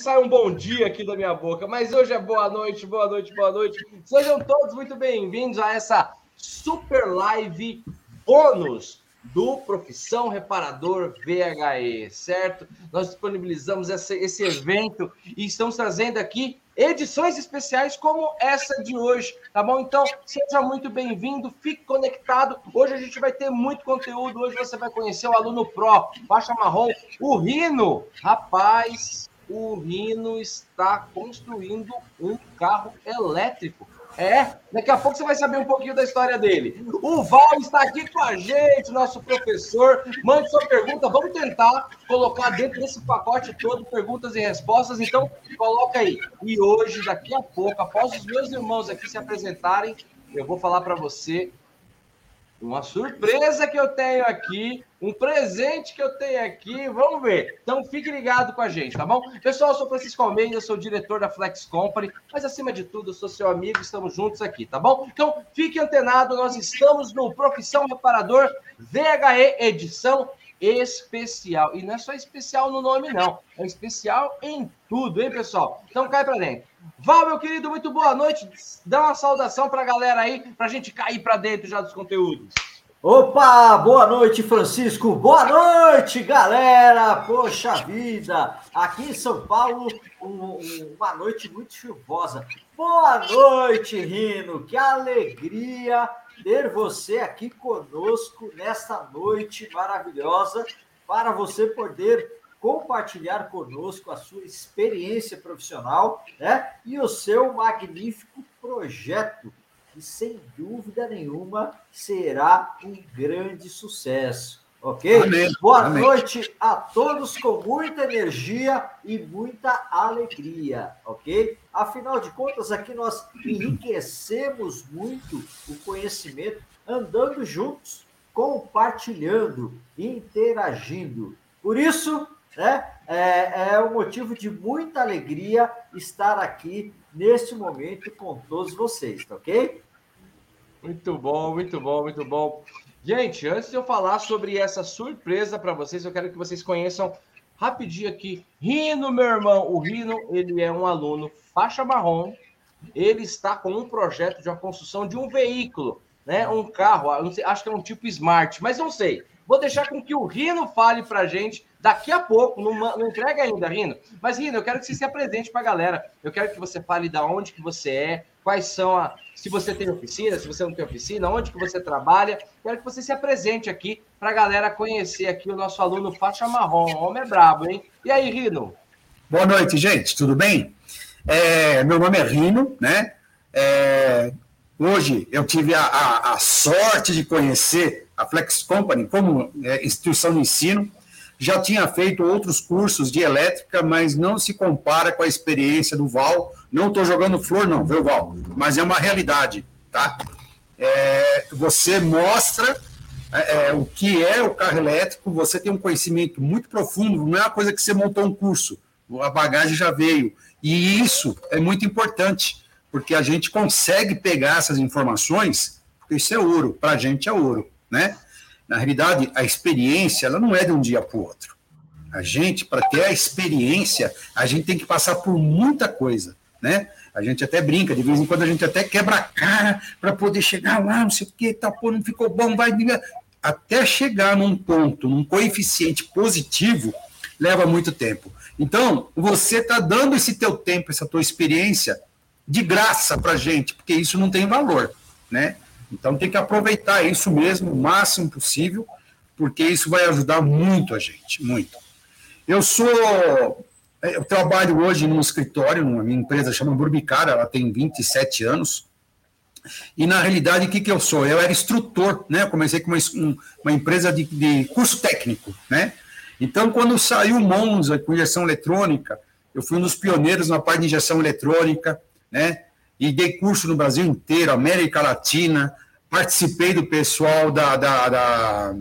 sai um bom dia aqui da minha boca, mas hoje é boa noite, boa noite, boa noite. Sejam todos muito bem-vindos a essa super live bônus do Profissão Reparador VHE, certo? Nós disponibilizamos esse, esse evento e estamos trazendo aqui edições especiais como essa de hoje, tá bom? Então, seja muito bem-vindo, fique conectado. Hoje a gente vai ter muito conteúdo. Hoje você vai conhecer o aluno Pro, faixa marrom, o Rino. Rapaz, o Rino está construindo um carro elétrico. É, daqui a pouco você vai saber um pouquinho da história dele. O Val está aqui com a gente, nosso professor. Mande sua pergunta, vamos tentar colocar dentro desse pacote todo perguntas e respostas. Então, coloca aí. E hoje, daqui a pouco, após os meus irmãos aqui se apresentarem, eu vou falar para você uma surpresa que eu tenho aqui, um presente que eu tenho aqui, vamos ver. Então fique ligado com a gente, tá bom? Pessoal, eu sou Francisco Almeida, sou diretor da Flex Company, mas acima de tudo, eu sou seu amigo, estamos juntos aqui, tá bom? Então fique antenado, nós estamos no Profissão Reparador VHE edição especial. E não é só especial no nome, não. É especial em tudo, hein, pessoal? Então cai para dentro. Val, meu querido, muito boa noite. Dá uma saudação para a galera aí, para a gente cair para dentro já dos conteúdos. Opa, boa noite, Francisco. Boa noite, galera. Poxa vida, aqui em São Paulo, um, uma noite muito chuvosa. Boa noite, Rino. Que alegria ter você aqui conosco nesta noite maravilhosa para você poder compartilhar conosco a sua experiência profissional né? e o seu magnífico projeto, que sem dúvida nenhuma será um grande sucesso. Ok? Amém. Boa Amém. noite a todos com muita energia e muita alegria, ok? Afinal de contas, aqui nós enriquecemos muito o conhecimento andando juntos, compartilhando, interagindo. Por isso, né? É, é um motivo de muita alegria estar aqui neste momento com todos vocês, tá ok? Muito bom, muito bom, muito bom. Gente, antes de eu falar sobre essa surpresa para vocês, eu quero que vocês conheçam rapidinho aqui. Rino, meu irmão, o Rino, ele é um aluno faixa marrom. Ele está com um projeto de uma construção de um veículo, né? Um carro, acho que é um tipo Smart, mas não sei. Vou deixar com que o Rino fale para a gente daqui a pouco. Não, não, entrega ainda, Rino. Mas, Rino, eu quero que você se apresente para a galera. Eu quero que você fale da onde que você é, quais são a. Se você tem oficina, se você não tem oficina, onde que você trabalha. Quero que você se apresente aqui para a galera conhecer aqui o nosso aluno faixa marrom. O homem é brabo, hein? E aí, Rino? Boa noite, gente. Tudo bem? É, meu nome é Rino, né? É, hoje eu tive a, a, a sorte de conhecer a Flex Company como é, instituição de ensino. Já tinha feito outros cursos de elétrica, mas não se compara com a experiência do Val. Não estou jogando flor, não, viu, Val? Mas é uma realidade, tá? É, você mostra é, é, o que é o carro elétrico, você tem um conhecimento muito profundo, não é uma coisa que você montou um curso, a bagagem já veio. E isso é muito importante, porque a gente consegue pegar essas informações, porque isso é ouro, para a gente é ouro né? Na realidade, a experiência ela não é de um dia para o outro. A gente, para ter a experiência, a gente tem que passar por muita coisa, né? A gente até brinca, de vez em quando a gente até quebra a cara para poder chegar lá, não sei o que, tá, pô, não ficou bom, vai. Até chegar num ponto, num coeficiente positivo, leva muito tempo. Então, você está dando esse teu tempo, essa tua experiência, de graça para gente, porque isso não tem valor, né? Então tem que aproveitar isso mesmo o máximo possível, porque isso vai ajudar muito a gente, muito. Eu sou eu trabalho hoje num escritório, numa minha empresa chama Burbicara, ela tem 27 anos. E na realidade, o que, que eu sou? Eu era instrutor, né? Eu comecei com uma, uma empresa de, de curso técnico, né? Então, quando saiu o Monza com injeção eletrônica, eu fui um dos pioneiros na parte de injeção eletrônica, né? E dei curso no Brasil inteiro, América Latina, participei do pessoal da, da, da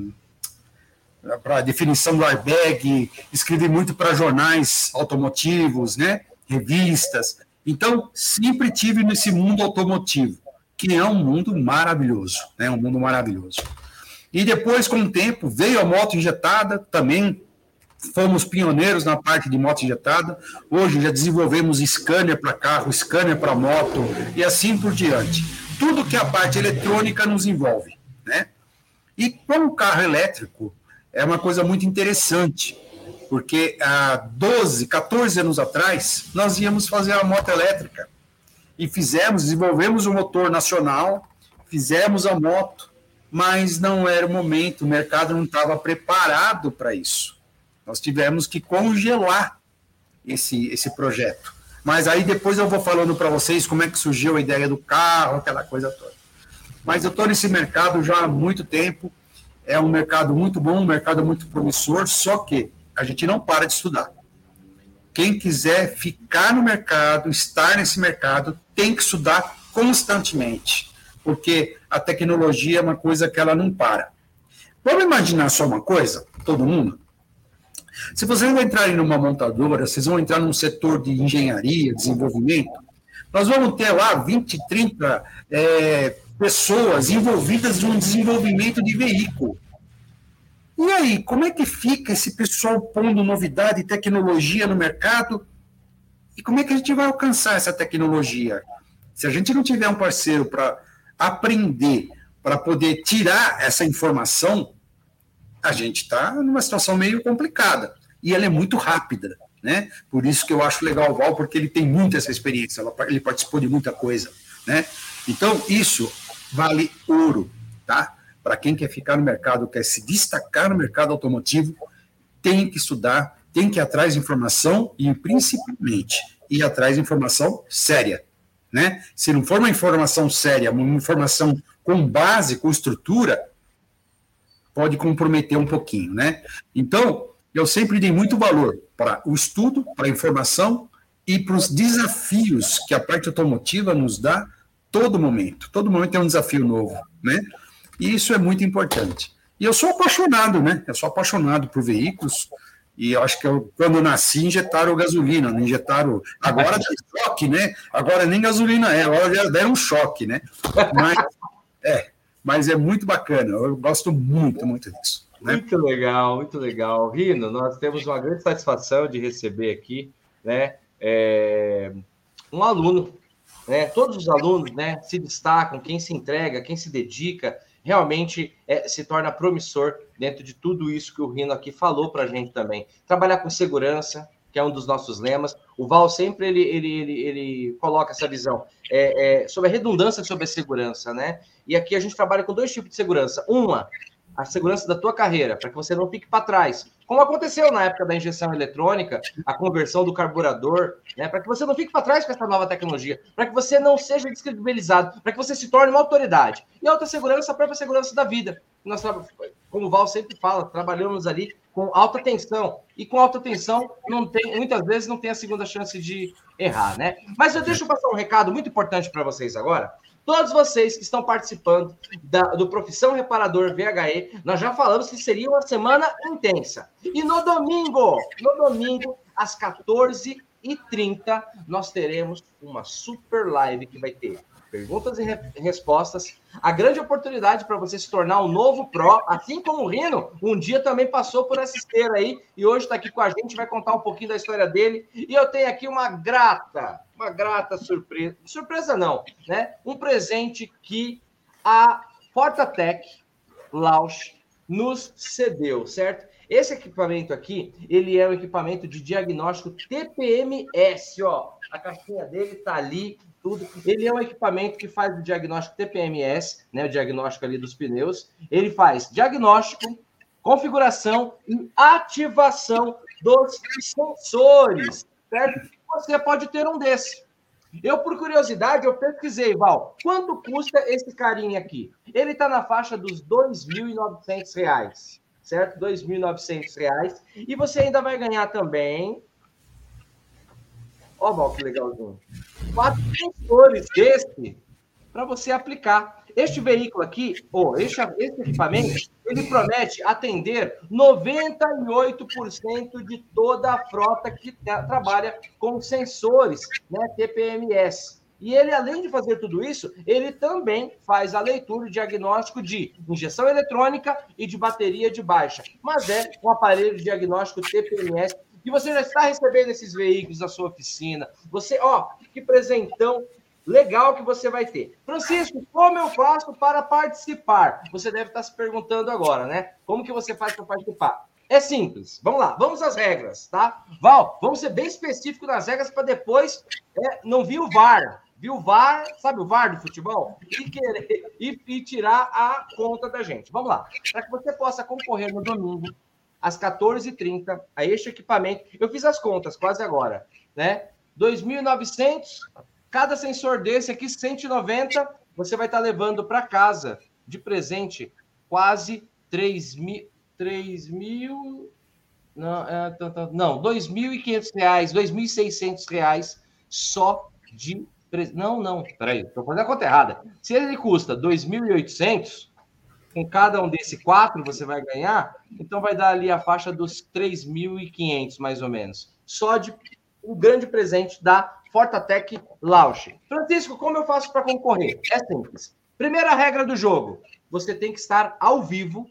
para definição do airbag, escrevi muito para jornais automotivos, né, revistas. Então, sempre tive nesse mundo automotivo, que é um mundo maravilhoso, né, um mundo maravilhoso. E depois, com o tempo, veio a moto injetada, também fomos pioneiros na parte de moto injetada. Hoje já desenvolvemos scanner para carro, scanner para moto e assim por diante. Tudo que a parte eletrônica nos envolve, né? E com o carro elétrico é uma coisa muito interessante, porque há 12, 14 anos atrás nós íamos fazer a moto elétrica e fizemos, desenvolvemos o um motor nacional, fizemos a moto, mas não era o momento, o mercado não estava preparado para isso. Nós tivemos que congelar esse, esse projeto. Mas aí depois eu vou falando para vocês como é que surgiu a ideia do carro, aquela coisa toda. Mas eu estou nesse mercado já há muito tempo, é um mercado muito bom, um mercado muito promissor, só que a gente não para de estudar. Quem quiser ficar no mercado, estar nesse mercado, tem que estudar constantemente, porque a tecnologia é uma coisa que ela não para. Vamos imaginar só uma coisa, todo mundo? Se vocês vão entrar em uma montadora, vocês vão entrar num setor de engenharia, desenvolvimento, nós vamos ter lá 20, 30 é, pessoas envolvidas no desenvolvimento de veículo. E aí, como é que fica esse pessoal pondo novidade e tecnologia no mercado? E como é que a gente vai alcançar essa tecnologia? Se a gente não tiver um parceiro para aprender, para poder tirar essa informação, a gente está numa situação meio complicada. E ela é muito rápida, né? Por isso que eu acho legal o Val, porque ele tem muita essa experiência, ele participou de muita coisa, né? Então, isso vale ouro, tá? para quem quer ficar no mercado, quer se destacar no mercado automotivo, tem que estudar, tem que ir atrás de informação e, principalmente, ir atrás de informação séria. Né? Se não for uma informação séria, uma informação com base, com estrutura, pode comprometer um pouquinho. Né? Então, eu sempre dei muito valor para o estudo, para a informação e para os desafios que a parte automotiva nos dá todo momento. Todo momento é um desafio novo. Né? E isso é muito importante. E eu sou apaixonado, né? Eu sou apaixonado por veículos. E eu acho que eu, quando eu nasci, injetaram gasolina, não injetaram. Agora dá choque, né? Agora nem gasolina é, agora já deram um choque, né? Mas é, mas é muito bacana. Eu gosto muito, muito disso. Né? Muito legal, muito legal. Rino, nós temos uma grande satisfação de receber aqui, né? É, um aluno, né? Todos os alunos, né? Se destacam, quem se entrega, quem se dedica realmente é, se torna promissor dentro de tudo isso que o Rino aqui falou para a gente também. Trabalhar com segurança, que é um dos nossos lemas. O Val sempre ele, ele, ele, ele coloca essa visão é, é, sobre a redundância sobre a segurança, né? E aqui a gente trabalha com dois tipos de segurança. Uma a segurança da tua carreira, para que você não fique para trás. Como aconteceu na época da injeção eletrônica, a conversão do carburador, né, para que você não fique para trás com essa nova tecnologia, para que você não seja descredibilizado, para que você se torne uma autoridade. E a outra segurança, a própria segurança da vida. Nós, como o Val sempre fala, trabalhamos ali com alta tensão. E com alta tensão, não tem, muitas vezes não tem a segunda chance de errar, né? Mas eu deixo passar um recado muito importante para vocês agora, Todos vocês que estão participando da, do Profissão Reparador VHE, nós já falamos que seria uma semana intensa. E no domingo, no domingo, às 14h30, nós teremos uma super live que vai ter perguntas e re respostas. A grande oportunidade para você se tornar um novo pró, assim como o Rino, um dia também passou por essa esteira aí e hoje está aqui com a gente, vai contar um pouquinho da história dele. E eu tenho aqui uma grata, uma grata surpresa. Surpresa não, né? Um presente que a Fortatec Lausch nos cedeu, certo? Esse equipamento aqui, ele é um equipamento de diagnóstico TPMS, ó. A caixinha dele tá ali, tudo. Ele é um equipamento que faz o diagnóstico TPMS, né, o diagnóstico ali dos pneus. Ele faz diagnóstico, configuração e ativação dos sensores, certo? Você pode ter um desse. Eu, por curiosidade, eu pesquisei, Val, quanto custa esse carinha aqui? Ele está na faixa dos R$ 2.900, certo? R$ 2.900. E você ainda vai ganhar também Ó, Val, que legalzinho. Quatro sensores desse para você aplicar. Este veículo aqui, ou este, este equipamento, ele promete atender 98% de toda a frota que trabalha com sensores, né, TPMS. E ele, além de fazer tudo isso, ele também faz a leitura e diagnóstico de injeção eletrônica e de bateria de baixa. Mas é um aparelho de diagnóstico TPMS que você já está recebendo esses veículos na sua oficina. Você, ó, que presentão legal que você vai ter. Francisco, como eu faço para participar? Você deve estar se perguntando agora, né? Como que você faz para participar? É simples. Vamos lá, vamos às regras, tá? Val, vamos ser bem específico nas regras para depois é, não vir o VAR. Viu o VAR, sabe o VAR do futebol? E, querer, e, e tirar a conta da gente. Vamos lá. Para que você possa concorrer no domingo, às 14h30, a este equipamento. Eu fiz as contas quase agora, né? 2.900, cada sensor desse aqui, 190, você vai estar levando para casa de presente quase 3 mil. 3 mil. Não, é, não, 2.500 reais, 2.600 reais só de não, não, peraí, estou fazendo a conta errada. Se ele custa 2.800, com cada um desse quatro você vai ganhar, então vai dar ali a faixa dos 3.500, mais ou menos. Só de um grande presente da Fortatec Launch. Francisco, como eu faço para concorrer? É simples. Primeira regra do jogo: você tem que estar ao vivo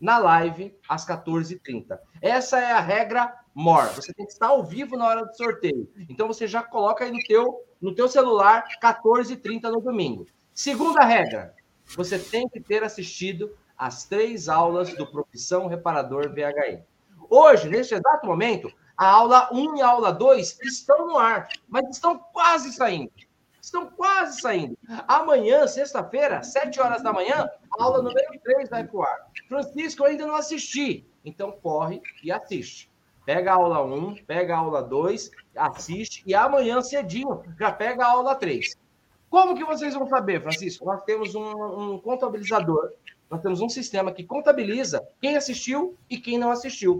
na live às 14h30. Essa é a regra more. Você tem que estar ao vivo na hora do sorteio. Então você já coloca aí no teu, no teu celular 14h30 no domingo. Segunda regra, você tem que ter assistido as três aulas do Profissão Reparador VHE. Hoje, neste exato momento, a aula 1 e a aula 2 estão no ar, mas estão quase saindo. Estão quase saindo. Amanhã, sexta-feira, 7 horas da manhã, a aula número 3 vai para o ar. Francisco, eu ainda não assisti. Então corre e assiste. Pega a aula 1, pega a aula 2, assiste e amanhã cedinho já pega a aula 3. Como que vocês vão saber, Francisco? Nós temos um, um contabilizador, nós temos um sistema que contabiliza quem assistiu e quem não assistiu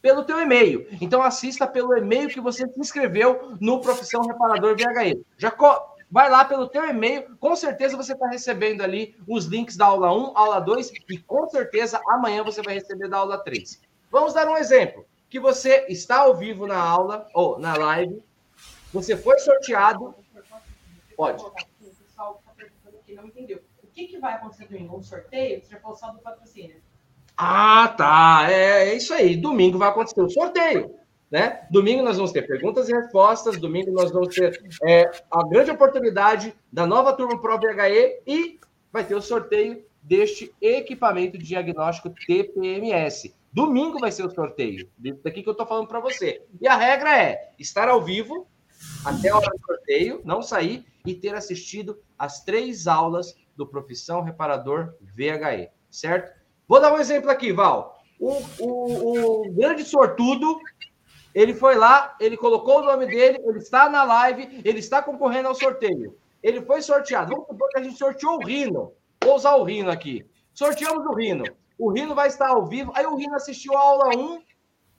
pelo teu e-mail. Então assista pelo e-mail que você se inscreveu no Profissão Reparador VHE. Já vai lá pelo teu e-mail, com certeza você está recebendo ali os links da aula 1, aula 2 e com certeza amanhã você vai receber da aula 3. Vamos dar um exemplo que você está ao vivo na aula ou na live, você foi sorteado. Pode. Não entendeu. Que, que vai acontecer domingo? Um sorteio? Você já falou só do patrocínio. Ah, tá. É, é isso aí. Domingo vai acontecer o sorteio. Né? Domingo nós vamos ter perguntas e respostas. Domingo nós vamos ter é, a grande oportunidade da nova turma Pro VHE e vai ter o sorteio deste equipamento de diagnóstico TPMS. Domingo vai ser o sorteio, daqui que eu estou falando para você. E a regra é estar ao vivo até a hora do sorteio, não sair e ter assistido as três aulas do Profissão Reparador VHE, certo? Vou dar um exemplo aqui, Val. O, o, o grande sortudo, ele foi lá, ele colocou o nome dele, ele está na live, ele está concorrendo ao sorteio. Ele foi sorteado. Vamos supor que a gente sorteou o Rino. Vou usar o Rino aqui. Sorteamos o Rino. O Rino vai estar ao vivo. Aí o Rino assistiu a aula 1,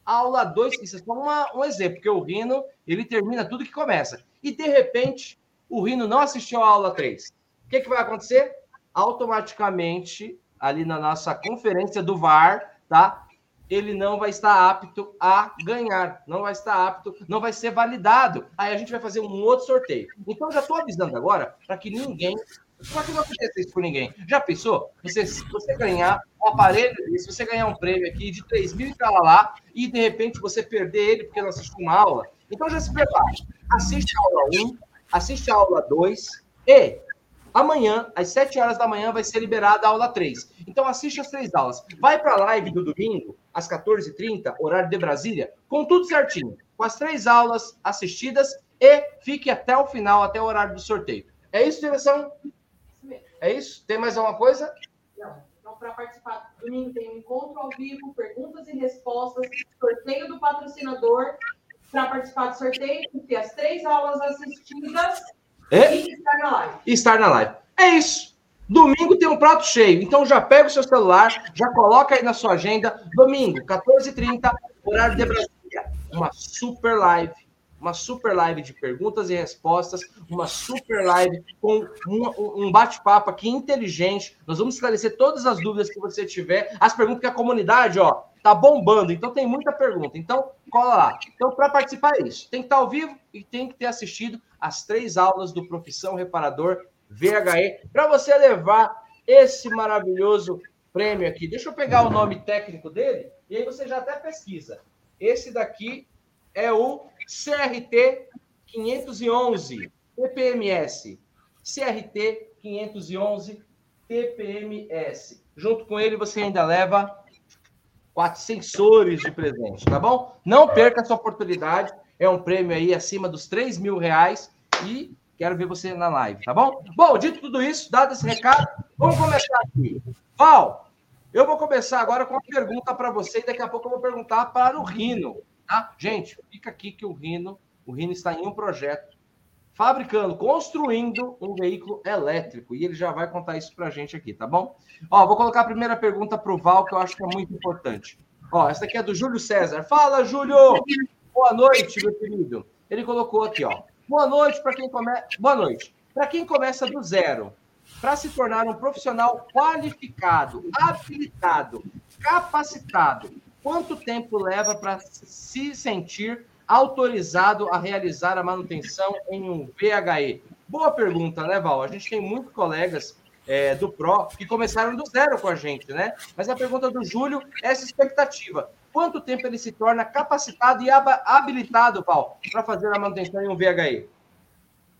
a aula 2. Isso é só uma, um exemplo, porque o Rino, ele termina tudo que começa. E, de repente, o Rino não assistiu a aula 3. O que, que vai acontecer? Automaticamente, ali na nossa conferência do VAR, tá? Ele não vai estar apto a ganhar, não vai estar apto, não vai ser validado. Aí a gente vai fazer um outro sorteio. Então, já estou avisando agora para que ninguém só que não acontece isso com ninguém. Já pensou? Você, você ganhar um aparelho, se você ganhar um prêmio aqui de 3 mil e tal lá, e de repente você perder ele porque não assistiu uma aula, então já se prepare. Assiste a aula 1, assiste a aula 2 e amanhã, às 7 horas da manhã, vai ser liberada a aula 3. Então assiste as três aulas. Vai para a live do domingo, às 14h30, horário de Brasília, com tudo certinho, com as três aulas assistidas e fique até o final, até o horário do sorteio. É isso, direção? É isso? Tem mais alguma coisa? Não. Então, para participar do domingo, tem um encontro ao vivo, perguntas e respostas, sorteio do patrocinador. Para participar do sorteio, tem as três aulas assistidas é? e estar na live. E estar na live. É isso. Domingo tem um prato cheio. Então já pega o seu celular, já coloca aí na sua agenda. Domingo, 14h30, horário de Brasília. Uma super live uma super live de perguntas e respostas, uma super live com um, um bate-papo aqui inteligente. Nós vamos esclarecer todas as dúvidas que você tiver, as perguntas que a comunidade, ó, tá bombando. Então tem muita pergunta. Então cola lá. Então para participar é isso. Tem que estar ao vivo e tem que ter assistido as três aulas do Profissão Reparador VHE, para você levar esse maravilhoso prêmio aqui. Deixa eu pegar o nome técnico dele e aí você já até pesquisa. Esse daqui é o CRT 511 TPMS. CRT 511 TPMS. Junto com ele você ainda leva quatro sensores de presente, tá bom? Não perca essa oportunidade. É um prêmio aí acima dos 3 mil reais e quero ver você na live, tá bom? Bom, dito tudo isso, dado esse recado, vamos começar aqui. Val, eu vou começar agora com uma pergunta para você e daqui a pouco eu vou perguntar para o Rino, tá? Gente, fica aqui que o Rino, o Rino está em um projeto fabricando, construindo um veículo elétrico. E ele já vai contar isso para a gente aqui, tá bom? Ó, vou colocar a primeira pergunta para o Val, que eu acho que é muito importante. Ó, essa aqui é do Júlio César. Fala, Júlio! Boa noite, meu querido. Ele colocou aqui, ó. Boa noite para quem começa. Boa noite. Para quem começa do zero, para se tornar um profissional qualificado, habilitado, capacitado, quanto tempo leva para se sentir autorizado a realizar a manutenção em um VHE? Boa pergunta, né, Val? A gente tem muitos colegas é, do PRO que começaram do zero com a gente, né? Mas a pergunta do Júlio é essa expectativa. Quanto tempo ele se torna capacitado e habilitado, Val, para fazer a manutenção em um VHE?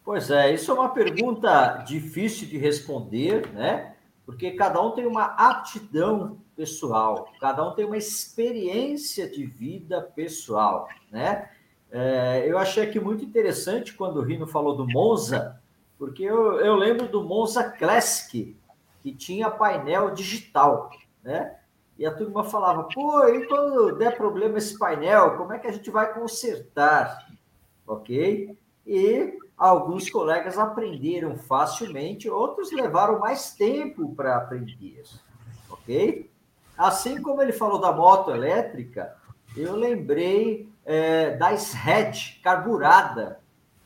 Pois é, isso é uma pergunta difícil de responder, né? Porque cada um tem uma aptidão pessoal, cada um tem uma experiência de vida pessoal, né? É, eu achei aqui muito interessante quando o Rino falou do Monza, porque eu, eu lembro do Monza Classic, que tinha painel digital, né? E a turma falava, pô, e quando der problema esse painel, como é que a gente vai consertar? Ok? E alguns colegas aprenderam facilmente, outros levaram mais tempo para aprender, ok? Assim como ele falou da moto elétrica, eu lembrei é, da SRED carburada,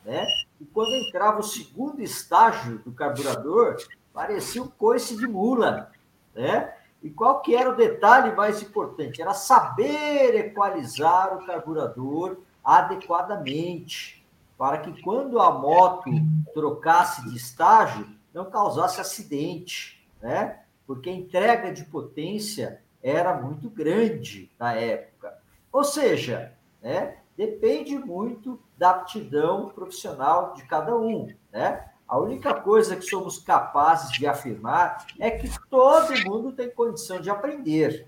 né? E quando entrava o segundo estágio do carburador, parecia um coice de mula, né? E qual que era o detalhe mais importante? Era saber equalizar o carburador adequadamente, para que quando a moto trocasse de estágio, não causasse acidente, né? Porque a entrega de potência era muito grande na época. Ou seja, né? Depende muito da aptidão profissional de cada um, né? A única coisa que somos capazes de afirmar é que todo mundo tem condição de aprender,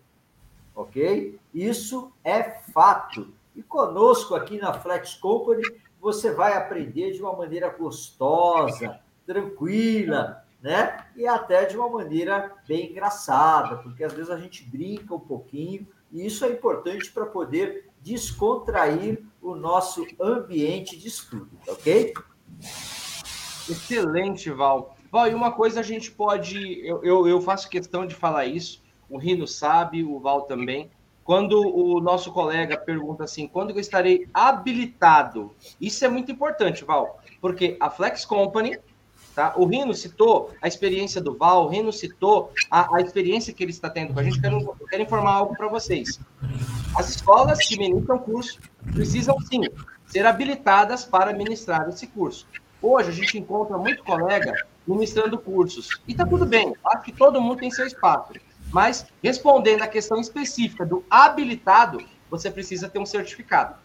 ok? Isso é fato. E conosco aqui na Flex Company, você vai aprender de uma maneira gostosa, tranquila, né? E até de uma maneira bem engraçada, porque às vezes a gente brinca um pouquinho, e isso é importante para poder descontrair o nosso ambiente de estudo, ok? Excelente, Val. Val, e uma coisa a gente pode. Eu, eu, eu, faço questão de falar isso, o Rino sabe, o Val também. Quando o nosso colega pergunta assim, quando eu estarei habilitado? Isso é muito importante, Val, porque a Flex Company, tá? O Rino citou a experiência do Val, o Rino citou a, a experiência que ele está tendo com a gente. Quero, quero informar algo para vocês. As escolas que ministram curso precisam sim ser habilitadas para ministrar esse curso. Hoje a gente encontra muito colega ministrando cursos. E está tudo bem, acho que todo mundo tem seu espaço. Mas respondendo à questão específica do habilitado, você precisa ter um certificado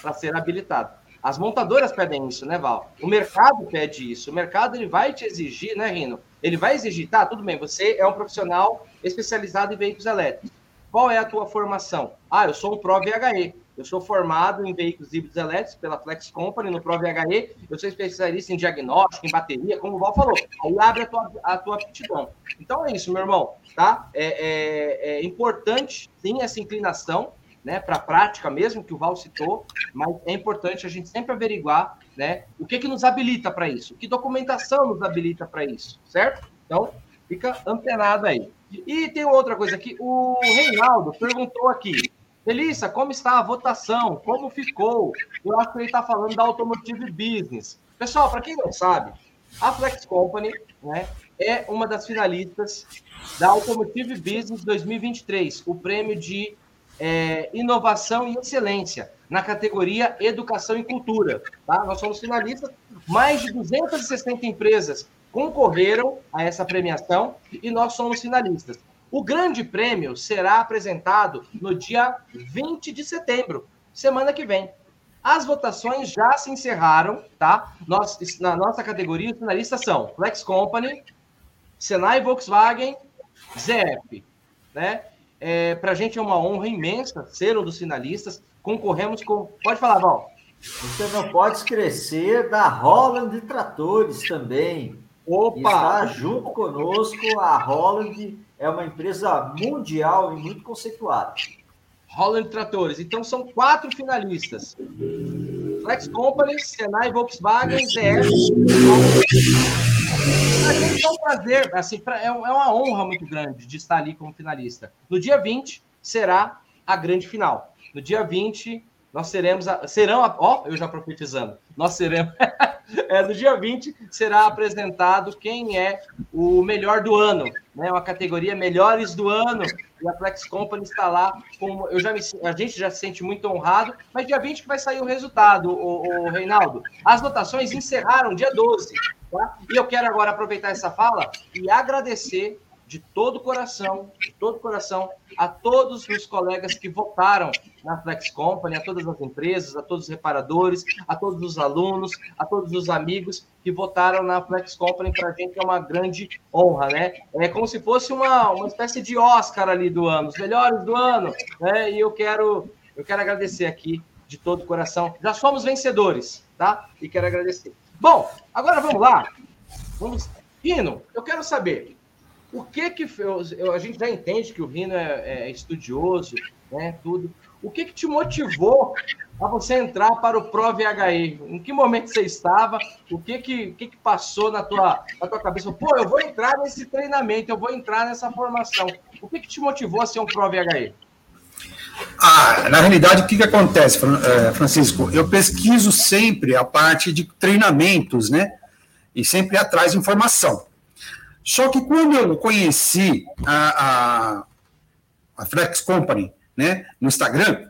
para ser habilitado. As montadoras pedem isso, né, Val? O mercado pede isso. O mercado ele vai te exigir, né, Rino? Ele vai exigir, tá, tudo bem, você é um profissional especializado em veículos elétricos. Qual é a tua formação? Ah, eu sou um Pro VHE. Eu sou formado em veículos híbridos elétricos pela Flex Company, no Pro VHE. Eu sou especialista em diagnóstico, em bateria, como o Val falou. Aí abre a tua, a tua aptidão. Então é isso, meu irmão, tá? É, é, é importante, sim, essa inclinação, né, para a prática mesmo, que o Val citou, mas é importante a gente sempre averiguar, né, o que que nos habilita para isso, que documentação nos habilita para isso, certo? Então, fica antenado aí. E tem outra coisa aqui, o Reinaldo perguntou aqui, Melissa, como está a votação? Como ficou? Eu acho que ele está falando da Automotive Business. Pessoal, para quem não sabe, a Flex Company né, é uma das finalistas da Automotive Business 2023, o prêmio de é, inovação e excelência na categoria Educação e Cultura. Tá? Nós somos finalistas, mais de 260 empresas concorreram a essa premiação e nós somos finalistas. O grande prêmio será apresentado no dia 20 de setembro, semana que vem. As votações já se encerraram, tá? Nós, na nossa categoria, os finalistas são Flex Company, Senai Volkswagen, ZF, né? É, Para a gente é uma honra imensa ser um dos finalistas. Concorremos com. Pode falar, Val. Você não pode esquecer da Holland Tratores também. Opa! Está junto conosco. A Holland é uma empresa mundial e muito conceituada. Holland Tratores. Então são quatro finalistas: Flex Company, Senai Volkswagen, ZF. A gente é um prazer, assim, é, é uma honra muito grande de estar ali como finalista. No dia 20 será a grande final. No dia 20, nós seremos. A, serão. Ó, oh, eu já profetizando. Nós seremos. é, no dia 20 será apresentado quem é o melhor do ano, né? Uma categoria melhores do ano. E a Flex Company está lá. Com, eu já me, a gente já se sente muito honrado, mas dia 20 que vai sair o resultado, o, o Reinaldo. As votações encerraram dia 12. Tá? E eu quero agora aproveitar essa fala e agradecer de todo o coração, de todo o coração, a todos os colegas que votaram na Flex Company, a todas as empresas, a todos os reparadores, a todos os alunos, a todos os amigos que votaram na Flex Company. Para a gente é uma grande honra, né? É como se fosse uma, uma espécie de Oscar ali do ano, os melhores do ano, né? E eu quero, eu quero agradecer aqui de todo o coração. Já somos vencedores, tá? E quero agradecer. Bom, agora vamos lá. Vamos. Rino, eu quero saber o que que eu, a gente já entende que o Rino é, é, estudioso, né? Tudo. O que que te motivou a você entrar para o Pro VHE? Em que momento você estava? O que que, que, que passou na tua, na tua cabeça? Pô, eu vou entrar nesse treinamento, eu vou entrar nessa formação. O que que te motivou a ser um Pro VHE? Ah, na realidade, o que, que acontece, eh, Francisco? Eu pesquiso sempre a parte de treinamentos, né? E sempre atrás de informação. Só que quando eu conheci a, a, a Flex Company, né, no Instagram,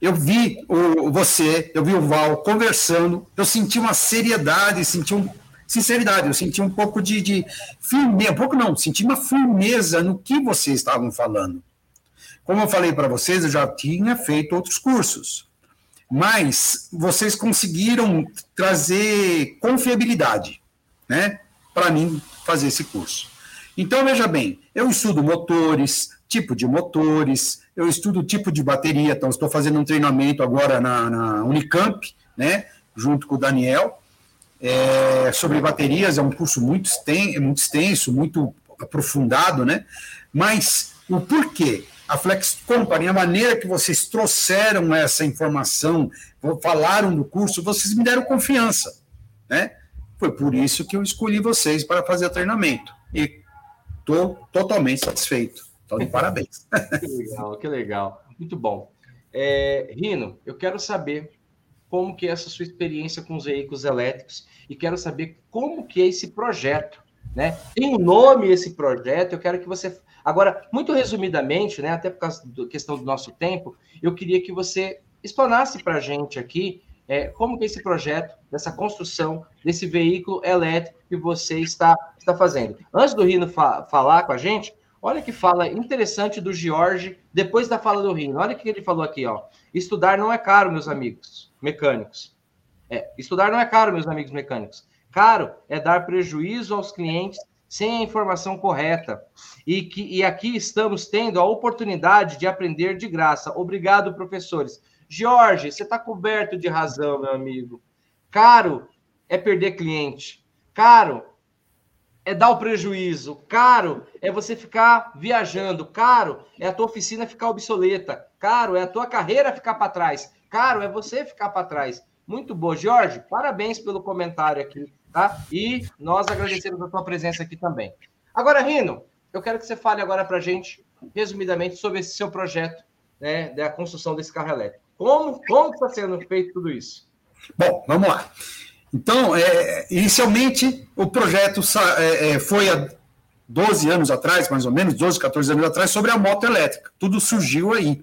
eu vi o, você, eu vi o Val conversando, eu senti uma seriedade, senti um, sinceridade, eu senti um pouco de, de firmeza, um pouco não, senti uma firmeza no que vocês estavam falando. Como eu falei para vocês, eu já tinha feito outros cursos, mas vocês conseguiram trazer confiabilidade, né, para mim fazer esse curso. Então, veja bem, eu estudo motores, tipo de motores, eu estudo tipo de bateria, então estou fazendo um treinamento agora na, na Unicamp, né, junto com o Daniel, é, sobre baterias, é um curso muito extenso, muito, extenso, muito aprofundado, né, mas o porquê? a Flex Company, a maneira que vocês trouxeram essa informação, falaram do curso, vocês me deram confiança, né? Foi por isso que eu escolhi vocês para fazer treinamento. E estou totalmente satisfeito. Então, de parabéns. Que legal, que legal. Muito bom. É, Rino, eu quero saber como que é essa sua experiência com os veículos elétricos e quero saber como que é esse projeto, né? Tem um nome esse projeto, eu quero que você Agora, muito resumidamente, né, até por causa da questão do nosso tempo, eu queria que você explanasse para a gente aqui é, como que é esse projeto, dessa construção desse veículo elétrico que você está, está fazendo. Antes do Rino fa falar com a gente, olha que fala interessante do Jorge, depois da fala do Rino. Olha o que ele falou aqui, ó. Estudar não é caro, meus amigos mecânicos. É, estudar não é caro, meus amigos mecânicos. Caro é dar prejuízo aos clientes sem a informação correta. E, que, e aqui estamos tendo a oportunidade de aprender de graça. Obrigado, professores. Jorge, você está coberto de razão, meu amigo. Caro é perder cliente. Caro é dar o prejuízo. Caro é você ficar viajando. Caro é a tua oficina ficar obsoleta. Caro é a tua carreira ficar para trás. Caro é você ficar para trás. Muito bom, Jorge. Parabéns pelo comentário aqui, tá? E nós agradecemos a tua presença aqui também. Agora, Rino, eu quero que você fale agora para gente, resumidamente, sobre esse seu projeto, né, da construção desse carro elétrico. Como, como está sendo feito tudo isso? Bom, vamos lá. Então, é, inicialmente, o projeto é, é foi há 12 anos atrás, mais ou menos, 12, 14 anos atrás, sobre a moto elétrica. Tudo surgiu aí.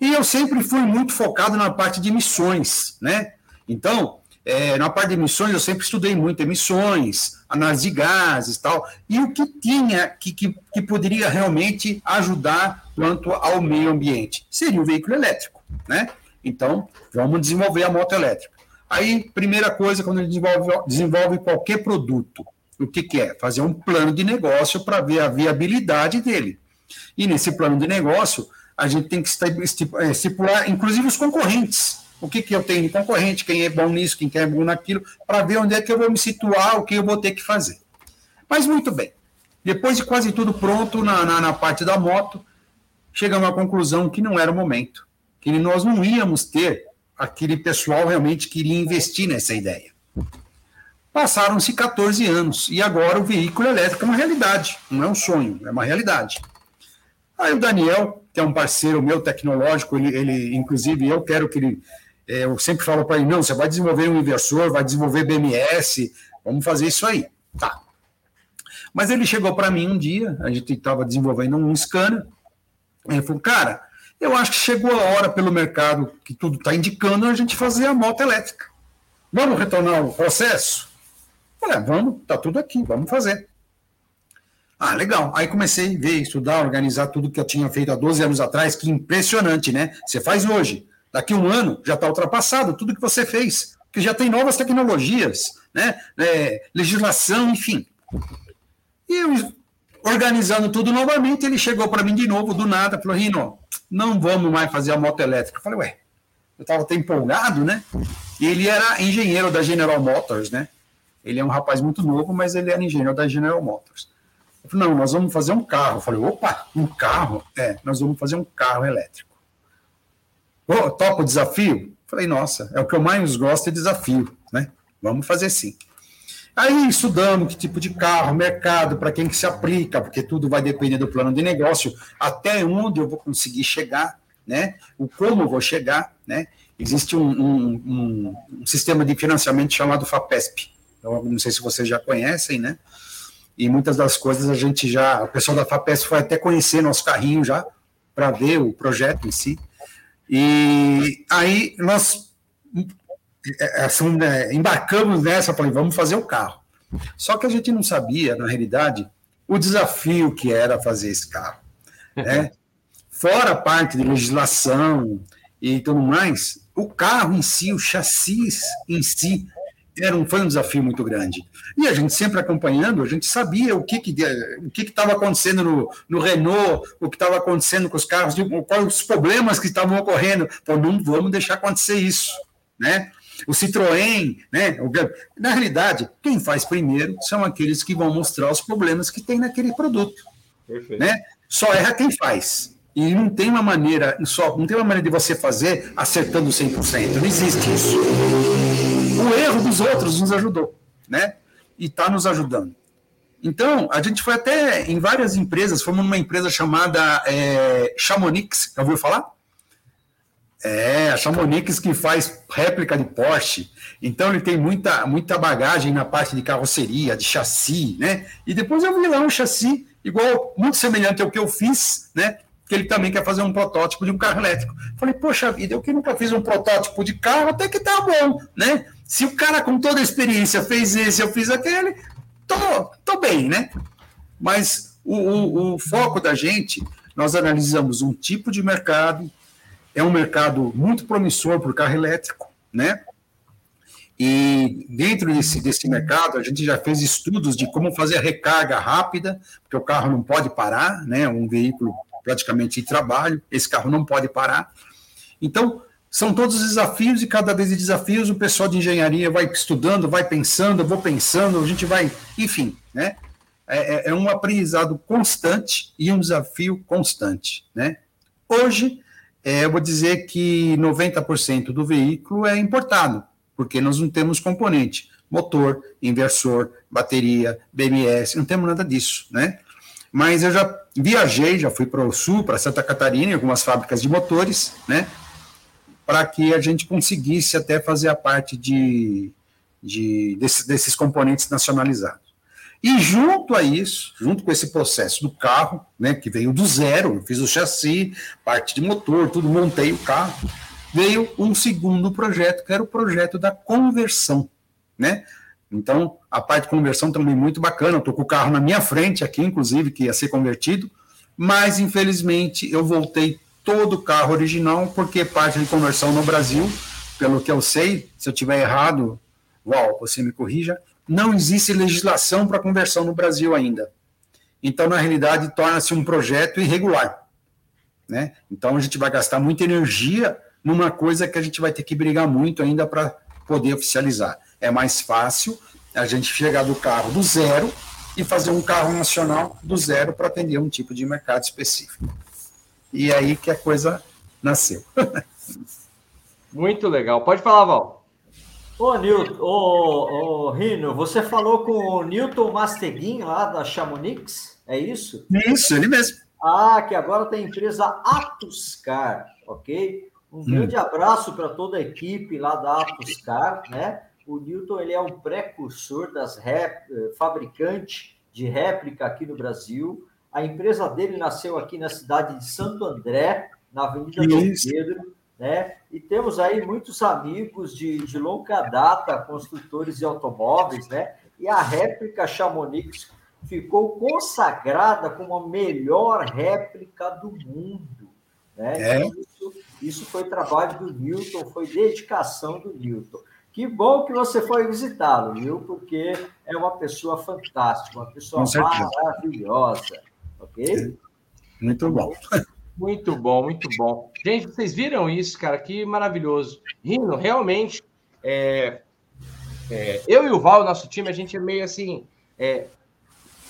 E eu sempre fui muito focado na parte de emissões, né? Então, é, na parte de emissões, eu sempre estudei muito emissões, análise de gases tal, e o que tinha que, que, que poderia realmente ajudar quanto ao meio ambiente seria o veículo elétrico, né? Então, vamos desenvolver a moto elétrica. Aí, primeira coisa, quando gente desenvolve, desenvolve qualquer produto, o que, que é? Fazer um plano de negócio para ver a viabilidade dele. E nesse plano de negócio, a gente tem que é, estipular, inclusive, os concorrentes. O que, que eu tenho de concorrente, quem é bom nisso, quem é bom naquilo, para ver onde é que eu vou me situar, o que eu vou ter que fazer. Mas muito bem. Depois de quase tudo pronto na, na, na parte da moto, chegamos à conclusão que não era o momento, que nós não íamos ter aquele pessoal realmente que iria investir nessa ideia. Passaram-se 14 anos e agora o veículo elétrico é uma realidade, não é um sonho, é uma realidade. Aí o Daniel, que é um parceiro meu tecnológico, ele, ele inclusive eu quero que ele, é, eu sempre falo para ele, não, você vai desenvolver um inversor, vai desenvolver BMS, vamos fazer isso aí. Tá. Mas ele chegou para mim um dia, a gente estava desenvolvendo um scanner, ele falou, cara, eu acho que chegou a hora pelo mercado que tudo está indicando a gente fazer a moto elétrica. Vamos retornar o processo? Falei, ah, vamos, está tudo aqui, vamos fazer. Ah, legal. Aí comecei a ver, estudar, organizar tudo que eu tinha feito há 12 anos atrás, que impressionante, né? Você faz hoje, daqui um ano já está ultrapassado tudo que você fez, que já tem novas tecnologias, né? É, legislação, enfim. E eu, organizando tudo novamente, ele chegou para mim de novo, do nada, falou, Rino, não vamos mais fazer a moto elétrica. Eu falei, ué, eu estava até empolgado, né? E ele era engenheiro da General Motors, né? Ele é um rapaz muito novo, mas ele era engenheiro da General Motors. Eu falei, não, nós vamos fazer um carro. Eu falei, opa, um carro? É, nós vamos fazer um carro elétrico. Oh, topa o desafio? Eu falei, nossa, é o que eu mais gosto é desafio, né? Vamos fazer sim. Aí estudando que tipo de carro, mercado, para quem que se aplica, porque tudo vai depender do plano de negócio, até onde eu vou conseguir chegar, né? O como eu vou chegar, né? Existe um, um, um, um sistema de financiamento chamado FAPESP. Eu não sei se vocês já conhecem, né? e muitas das coisas a gente já, o pessoal da FAPES foi até conhecer nosso carrinho já, para ver o projeto em si. E aí nós assim, né, embarcamos nessa, falei, vamos fazer o carro. Só que a gente não sabia, na realidade, o desafio que era fazer esse carro. Né? Fora a parte de legislação e tudo mais, o carro em si, o chassi em si, era um, foi um desafio muito grande. E a gente sempre acompanhando, a gente sabia o que que o que estava acontecendo no, no Renault, o que estava acontecendo com os carros, quais os problemas que estavam ocorrendo. Então, não vamos deixar acontecer isso, né? O Citroën, né? Na realidade, quem faz primeiro são aqueles que vão mostrar os problemas que tem naquele produto, Perfeito. né? Só erra quem faz. E não tem uma maneira, só, não tem uma maneira de você fazer acertando 100%. Não existe isso. O erro dos outros nos ajudou, né? E está nos ajudando. Então, a gente foi até em várias empresas, fomos numa empresa chamada é, Chamonix, já ouviu falar? É, a Chamonix que faz réplica de Porsche. Então, ele tem muita, muita bagagem na parte de carroceria, de chassi, né? E depois eu vi lá um chassi igual, muito semelhante ao que eu fiz, né? que ele também quer fazer um protótipo de um carro elétrico. Falei, poxa vida, eu que nunca fiz um protótipo de carro, até que tá bom, né? Se o cara com toda a experiência fez esse, eu fiz aquele, tô, tô bem, né? Mas o, o, o foco da gente, nós analisamos um tipo de mercado, é um mercado muito promissor para o carro elétrico, né? E dentro desse, desse mercado, a gente já fez estudos de como fazer a recarga rápida, porque o carro não pode parar, né? Um veículo praticamente de trabalho, esse carro não pode parar. Então, são todos desafios e cada vez de desafios o pessoal de engenharia vai estudando, vai pensando, vou pensando, a gente vai, enfim, né? É, é, é um aprendizado constante e um desafio constante, né? Hoje, é, eu vou dizer que 90% do veículo é importado, porque nós não temos componente, motor, inversor, bateria, BMS, não temos nada disso, né? Mas eu já viajei, já fui para o sul, para Santa Catarina, em algumas fábricas de motores, né? Para que a gente conseguisse até fazer a parte de, de desses, desses componentes nacionalizados. E junto a isso, junto com esse processo do carro, né, que veio do zero, eu fiz o chassi, parte de motor, tudo, montei o carro, veio um segundo projeto, que era o projeto da conversão, né? Então, a parte de conversão também muito bacana, eu tô com o carro na minha frente aqui, inclusive, que ia ser convertido, mas infelizmente eu voltei todo o carro original, porque parte de conversão no Brasil, pelo que eu sei, se eu tiver errado, Val, você me corrija, não existe legislação para conversão no Brasil ainda. Então, na realidade, torna-se um projeto irregular. Né? Então, a gente vai gastar muita energia numa coisa que a gente vai ter que brigar muito ainda para poder oficializar. É mais fácil a gente chegar do carro do zero e fazer um carro nacional do zero para atender um tipo de mercado específico. E é aí que a coisa nasceu. Muito legal. Pode falar, Val. Ô, Nilton, ô, ô, Rino, você falou com o Newton Masteguin lá da Chamonix, é isso? Isso, ele mesmo. Ah, que agora tem a empresa Atuscar, ok? Um hum. grande abraço para toda a equipe lá da Atuscar, né? O Newton ele é um precursor das rep, eh, fabricante de réplica aqui no Brasil. A empresa dele nasceu aqui na cidade de Santo André, na Avenida Dom Pedro né? E temos aí muitos amigos de, de longa data, construtores de automóveis, né? E a réplica Chamonix ficou consagrada como a melhor réplica do mundo, né? É. Isso, isso foi trabalho do Newton, foi dedicação do Newton. Que bom que você foi visitá-lo, viu? Porque é uma pessoa fantástica, uma pessoa maravilhosa, ok? Muito bom. Muito bom, muito bom. Gente, vocês viram isso, cara? Que maravilhoso. Rino, realmente, é, é, eu e o Val, nosso time, a gente é meio assim, é,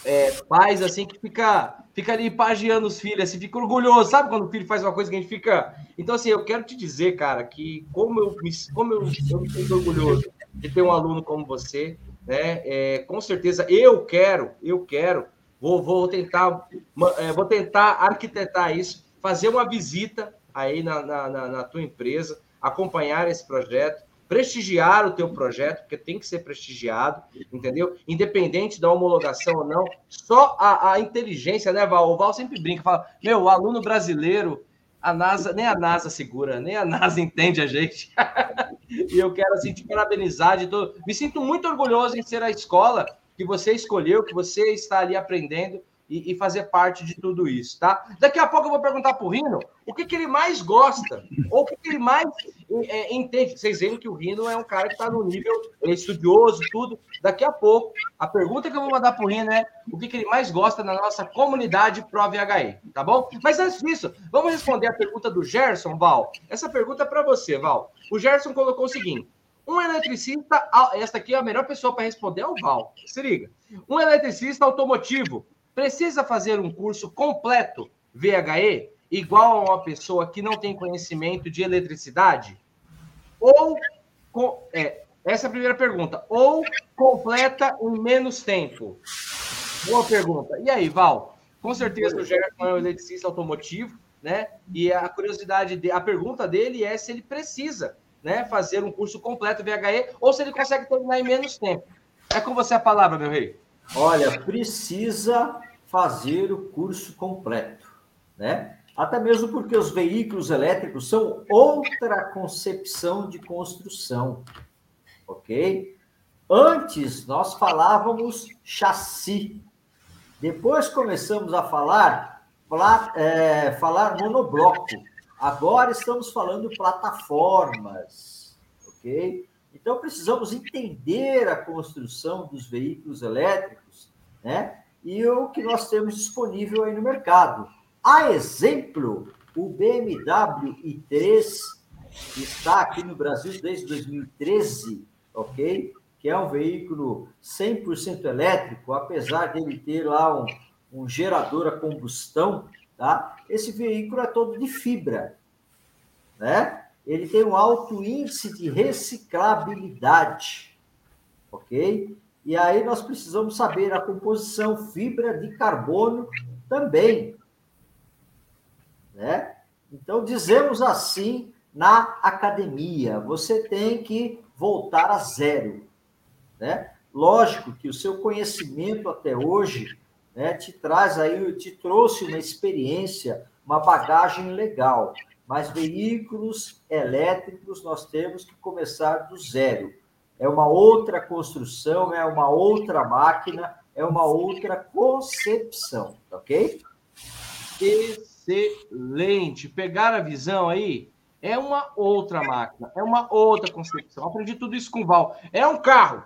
é, pais assim que fica, fica ali pagiando os filhos, assim, fica orgulhoso, sabe quando o filho faz uma coisa que a gente fica. Então, assim, eu quero te dizer, cara, que como eu me, como eu, eu me sinto orgulhoso de ter um aluno como você, né? É, com certeza eu quero, eu quero, vou, vou tentar, é, vou tentar arquitetar isso fazer uma visita aí na, na, na, na tua empresa, acompanhar esse projeto, prestigiar o teu projeto, porque tem que ser prestigiado, entendeu? Independente da homologação ou não, só a, a inteligência, né, Val? O Val sempre brinca, fala, meu, o aluno brasileiro, a NASA, nem a NASA segura, nem a NASA entende a gente. e eu quero, assim, te parabenizar de todo... Me sinto muito orgulhoso em ser a escola que você escolheu, que você está ali aprendendo, e, e, fazer parte de tudo isso, tá? Daqui a pouco eu vou perguntar para o Rino o que, que ele mais gosta, ou o que, que ele mais é, entende. Vocês veem que o Rino é um cara que está no nível, é estudioso, tudo. Daqui a pouco, a pergunta que eu vou mandar para o Rino é o que, que ele mais gosta na nossa comunidade Pro VHE, tá bom? Mas antes disso, vamos responder a pergunta do Gerson, Val. Essa pergunta é para você, Val. O Gerson colocou o seguinte. Um eletricista, esta aqui é a melhor pessoa para responder é o Val. Se liga. Um eletricista automotivo precisa fazer um curso completo VHE, igual a uma pessoa que não tem conhecimento de eletricidade? Ou, é, essa é a primeira pergunta, ou completa em menos tempo? Boa pergunta. E aí, Val? Com certeza o Gerson é um eletricista automotivo, né? E a curiosidade, de, a pergunta dele é se ele precisa né, fazer um curso completo VHE ou se ele consegue terminar em menos tempo. É com você a palavra, meu rei. Olha, precisa fazer o curso completo, né? Até mesmo porque os veículos elétricos são outra concepção de construção, ok? Antes nós falávamos chassi, depois começamos a falar, é, falar monobloco. Agora estamos falando plataformas, ok? Então precisamos entender a construção dos veículos elétricos, né? E o que nós temos disponível aí no mercado. A exemplo, o BMW i3 está aqui no Brasil desde 2013, ok? Que é um veículo 100% elétrico, apesar dele ter lá um, um gerador a combustão, tá? Esse veículo é todo de fibra, né? Ele tem um alto índice de reciclabilidade, ok? E aí nós precisamos saber a composição fibra de carbono também. Né? Então, dizemos assim na academia: você tem que voltar a zero. Né? Lógico que o seu conhecimento até hoje né, te traz aí, te trouxe uma experiência, uma bagagem legal, mas veículos elétricos nós temos que começar do zero. É uma outra construção, é uma outra máquina, é uma outra concepção, ok? Excelente. Pegar a visão aí é uma outra máquina, é uma outra concepção. Aprendi tudo isso com o Val. É um carro,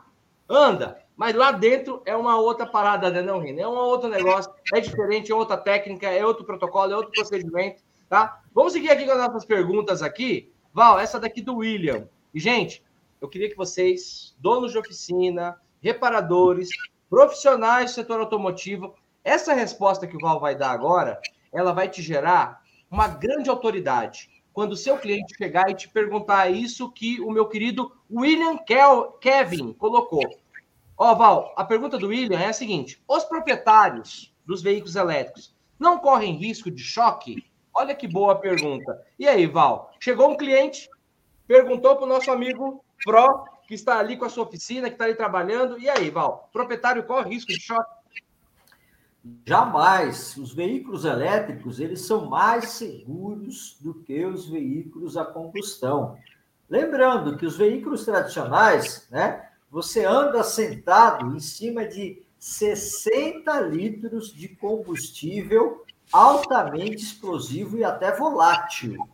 anda, mas lá dentro é uma outra parada, né, não, Rino? É um outro negócio, é diferente, é outra técnica, é outro protocolo, é outro procedimento, tá? Vamos seguir aqui com as nossas perguntas aqui. Val, essa daqui do William. E, gente, eu queria que vocês, donos de oficina, reparadores, profissionais do setor automotivo, essa resposta que o Val vai dar agora, ela vai te gerar uma grande autoridade. Quando o seu cliente chegar e te perguntar isso que o meu querido William Kevin colocou. Ó, Val, a pergunta do William é a seguinte: os proprietários dos veículos elétricos não correm risco de choque? Olha que boa pergunta. E aí, Val? Chegou um cliente, perguntou para o nosso amigo Pro, que está ali com a sua oficina, que está ali trabalhando. E aí, Val? Proprietário corre risco de choque? Jamais. Os veículos elétricos, eles são mais seguros do que os veículos a combustão. Lembrando que os veículos tradicionais, né, você anda sentado em cima de 60 litros de combustível altamente explosivo e até volátil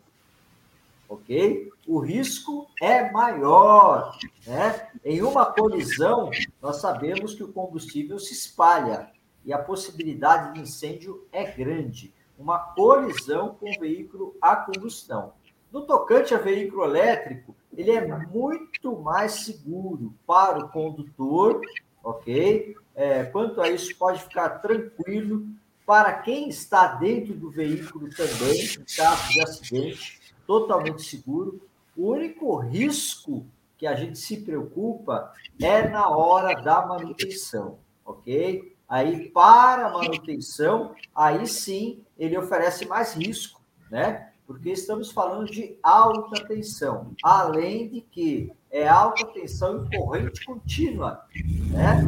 ok? O risco é maior, né? Em uma colisão, nós sabemos que o combustível se espalha e a possibilidade de incêndio é grande. Uma colisão com veículo a combustão. No tocante a veículo elétrico, ele é muito mais seguro para o condutor, ok? É, quanto a isso, pode ficar tranquilo para quem está dentro do veículo também, em caso de acidente totalmente seguro. O único risco que a gente se preocupa é na hora da manutenção, ok? Aí, para a manutenção, aí sim ele oferece mais risco, né? Porque estamos falando de alta tensão, além de que é alta tensão em corrente contínua, né?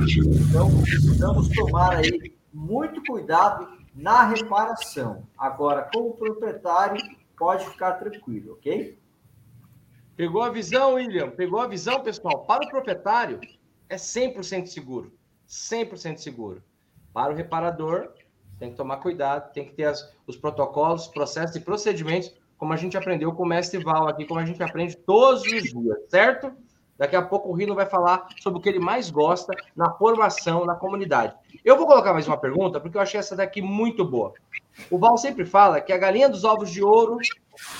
Então, precisamos tomar aí muito cuidado na reparação. Agora, como proprietário, pode ficar tranquilo, ok? Pegou a visão, William? Pegou a visão, pessoal? Para o proprietário, é 100% seguro. 100% seguro. Para o reparador, tem que tomar cuidado, tem que ter as, os protocolos, processos e procedimentos, como a gente aprendeu com o mestre Val aqui, como a gente aprende todos os dias, certo? Daqui a pouco o Rino vai falar sobre o que ele mais gosta na formação, na comunidade. Eu vou colocar mais uma pergunta, porque eu achei essa daqui muito boa. O Val sempre fala que a galinha dos ovos de ouro,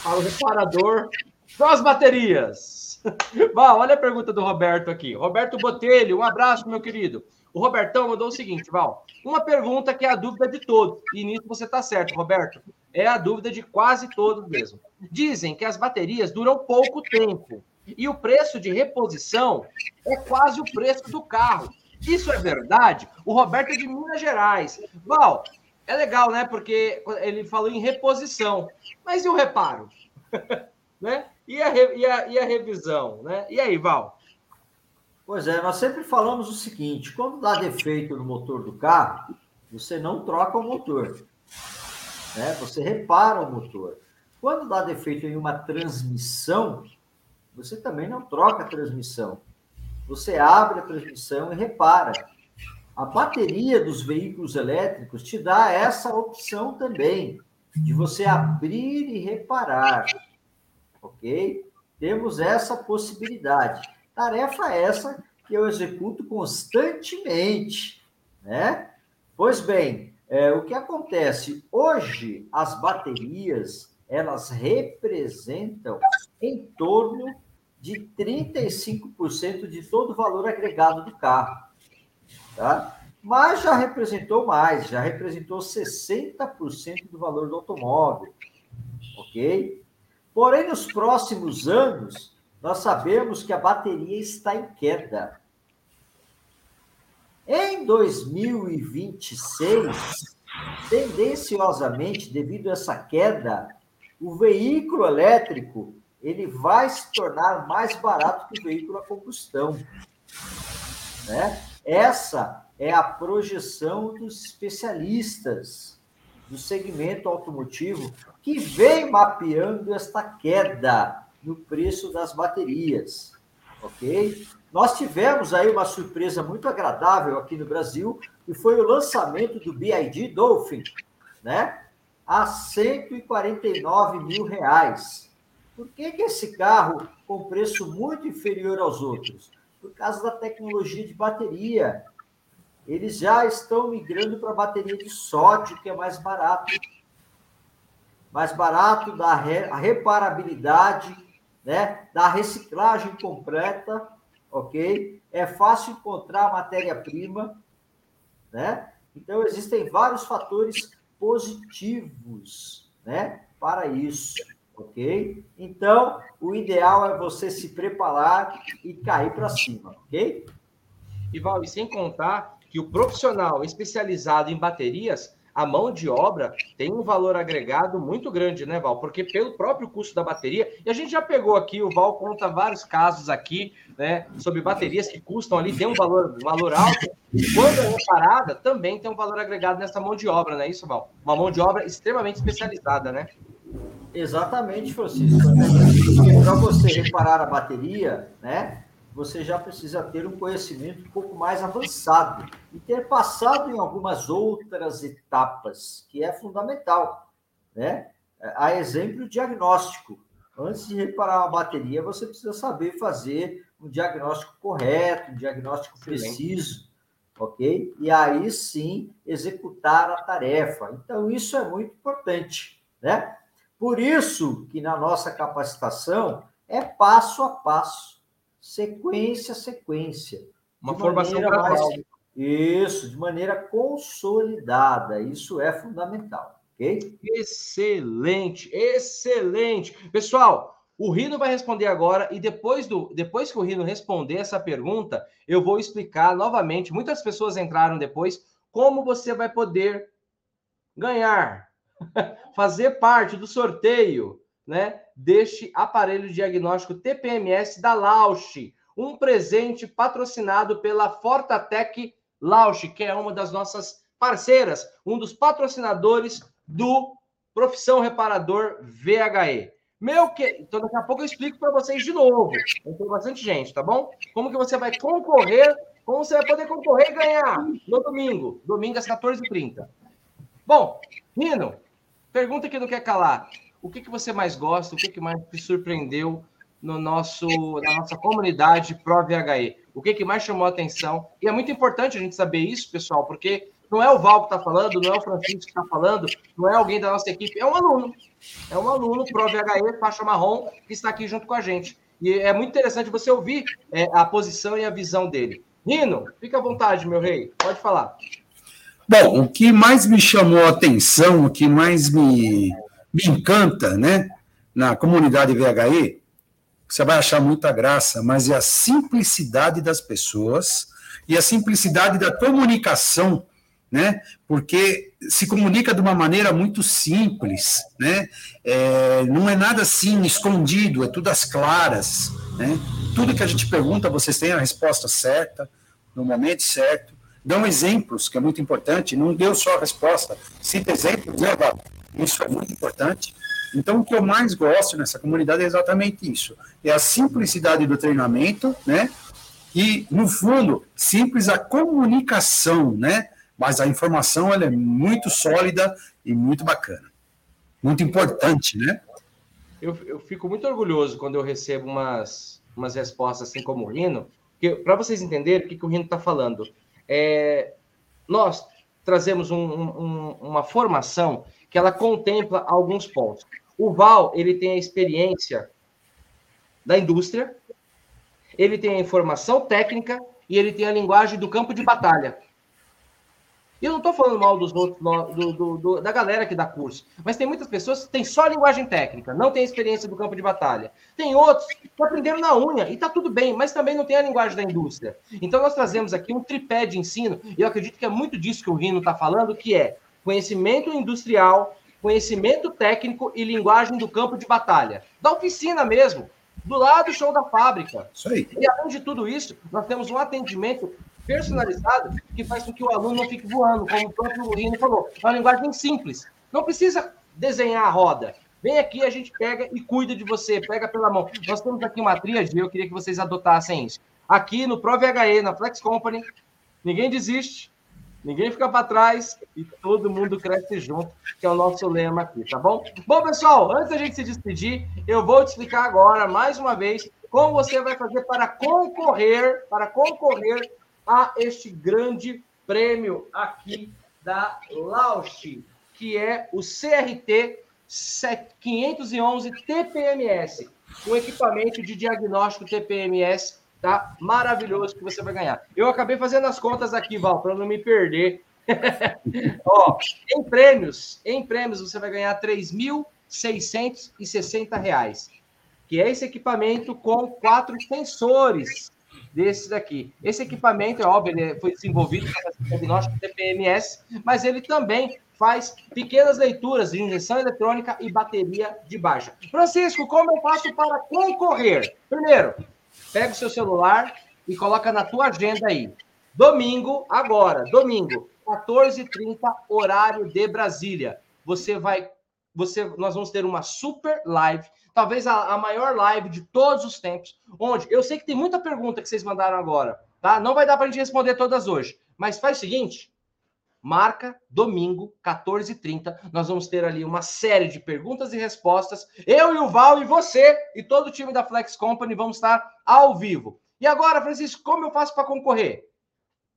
para o reparador, são as baterias. Val, olha a pergunta do Roberto aqui. Roberto Botelho, um abraço, meu querido. O Robertão mandou o seguinte, Val. Uma pergunta que é a dúvida de todos. E nisso você está certo, Roberto. É a dúvida de quase todos mesmo. Dizem que as baterias duram pouco tempo e o preço de reposição é quase o preço do carro. Isso é verdade? O Roberto é de Minas Gerais. Val, é legal, né? Porque ele falou em reposição. Mas e o reparo? né? E a, e, a, e a revisão? Né? E aí, Val? Pois é, nós sempre falamos o seguinte: quando dá defeito no motor do carro, você não troca o motor. Né? Você repara o motor. Quando dá defeito em uma transmissão, você também não troca a transmissão. Você abre a transmissão e repara. A bateria dos veículos elétricos te dá essa opção também, de você abrir e reparar. Ok? Temos essa possibilidade. Tarefa essa que eu executo constantemente, né? Pois bem, é, o que acontece? Hoje, as baterias, elas representam em torno de 35% de todo o valor agregado do carro. Tá? Mas já representou mais, já representou 60% do valor do automóvel. Ok? Porém, nos próximos anos, nós sabemos que a bateria está em queda. Em 2026, tendenciosamente, devido a essa queda, o veículo elétrico ele vai se tornar mais barato que o veículo a combustão. Né? Essa é a projeção dos especialistas do segmento automotivo que vem mapeando esta queda no preço das baterias, ok? Nós tivemos aí uma surpresa muito agradável aqui no Brasil, e foi o lançamento do BID Dolphin, né? A 149 mil reais. Por que, que esse carro com preço muito inferior aos outros? Por causa da tecnologia de bateria. Eles já estão migrando para bateria de sódio, que é mais barato. Mais barato, da a reparabilidade, né? da reciclagem completa, ok? É fácil encontrar matéria-prima, né? Então, existem vários fatores positivos, né? Para isso, ok? Então, o ideal é você se preparar e cair para cima, ok? E, Val, e sem contar que o profissional especializado em baterias a mão de obra tem um valor agregado muito grande, né, Val? Porque pelo próprio custo da bateria, e a gente já pegou aqui, o Val conta vários casos aqui, né, sobre baterias que custam ali, tem um valor, valor alto, e quando é reparada, também tem um valor agregado nessa mão de obra, não é isso, Val? Uma mão de obra extremamente especializada, né? Exatamente, Francisco. Para você reparar a bateria, né, você já precisa ter um conhecimento um pouco mais avançado e ter passado em algumas outras etapas, que é fundamental, né? A exemplo, o diagnóstico. Antes de reparar uma bateria, você precisa saber fazer um diagnóstico correto, um diagnóstico preciso, ok? E aí sim executar a tarefa. Então, isso é muito importante, né? Por isso que na nossa capacitação é passo a passo sequência a sequência. Uma formação gradual. Mais... Isso, de maneira consolidada. Isso é fundamental, ok? Excelente, excelente. Pessoal, o Rino vai responder agora e depois, do, depois que o Rino responder essa pergunta, eu vou explicar novamente. Muitas pessoas entraram depois como você vai poder ganhar, fazer parte do sorteio né, deste aparelho diagnóstico TPMS da Lausch, um presente patrocinado pela Fortatec Lausch, que é uma das nossas parceiras, um dos patrocinadores do Profissão Reparador VHE. Meu que, então daqui a pouco eu explico para vocês de novo. Tem bastante gente, tá bom? Como que você vai concorrer, como você vai poder concorrer e ganhar no domingo, domingo às 14h30. Bom, Rino, pergunta que não quer calar o que, que você mais gosta, o que, que mais te surpreendeu no nosso, na nossa comunidade Pro VHE? O que, que mais chamou a atenção? E é muito importante a gente saber isso, pessoal, porque não é o Val que está falando, não é o Francisco que está falando, não é alguém da nossa equipe, é um aluno. É um aluno Pro VHE, faixa marrom, que está aqui junto com a gente. E é muito interessante você ouvir é, a posição e a visão dele. Nino, fica à vontade, meu rei, pode falar. Bom, o que mais me chamou a atenção, o que mais me me encanta, né, na comunidade VHE, você vai achar muita graça, mas é a simplicidade das pessoas e a simplicidade da comunicação, né? Porque se comunica de uma maneira muito simples, né? É, não é nada assim escondido, é tudo às claras, né? Tudo que a gente pergunta, vocês têm a resposta certa, no momento certo. Dão exemplos, que é muito importante, não deu só a resposta, cita exemplos, né, Val? Isso é muito importante. Então, o que eu mais gosto nessa comunidade é exatamente isso: é a simplicidade do treinamento, né? E, no fundo, simples a comunicação, né? Mas a informação ela é muito sólida e muito bacana. Muito importante, né? Eu, eu fico muito orgulhoso quando eu recebo umas, umas respostas assim como o Rino, para vocês entenderem o que, que o Rino está falando. É, nós trazemos um, um, uma formação que ela contempla alguns pontos. O Val, ele tem a experiência da indústria, ele tem a informação técnica e ele tem a linguagem do campo de batalha. E eu não estou falando mal dos outros, do, do, do, da galera que dá curso, mas tem muitas pessoas que têm só linguagem técnica, não tem experiência do campo de batalha. Tem outros que aprenderam na unha, e está tudo bem, mas também não tem a linguagem da indústria. Então nós trazemos aqui um tripé de ensino, e eu acredito que é muito disso que o Rino está falando, que é conhecimento industrial, conhecimento técnico e linguagem do campo de batalha. Da oficina mesmo, do lado do show da fábrica. Isso aí. E além de tudo isso, nós temos um atendimento personalizado que faz com que o aluno não fique voando, como o próprio Rino falou. É uma linguagem simples. Não precisa desenhar a roda. Vem aqui, a gente pega e cuida de você, pega pela mão. Nós temos aqui uma tríade, eu queria que vocês adotassem isso. Aqui no ProVHE, na Flex Company, ninguém desiste, ninguém fica para trás e todo mundo cresce junto, que é o nosso lema aqui, tá bom? Bom, pessoal, antes da gente se despedir, eu vou te explicar agora, mais uma vez, como você vai fazer para concorrer, para concorrer a este grande prêmio aqui da Lausch, que é o CRT 511 TPMS, um equipamento de diagnóstico TPMS, tá? Maravilhoso que você vai ganhar. Eu acabei fazendo as contas aqui, Val, para não me perder. Ó, em prêmios, em prêmios você vai ganhar R$ 3.660, que é esse equipamento com quatro sensores desses daqui. Esse equipamento, é óbvio, ele foi desenvolvido para diagnóstico TPMS, mas ele também faz pequenas leituras de injeção eletrônica e bateria de baixa. Francisco, como eu faço para concorrer? Primeiro, pega o seu celular e coloca na tua agenda aí. Domingo, agora, domingo, 14h30, horário de Brasília. Você vai, você, nós vamos ter uma super live, talvez a, a maior live de todos os tempos, onde eu sei que tem muita pergunta que vocês mandaram agora, tá? Não vai dar para a gente responder todas hoje, mas faz o seguinte, marca domingo, 14h30. Nós vamos ter ali uma série de perguntas e respostas. Eu e o Val e você e todo o time da Flex Company vamos estar ao vivo. E agora, Francisco, como eu faço para concorrer?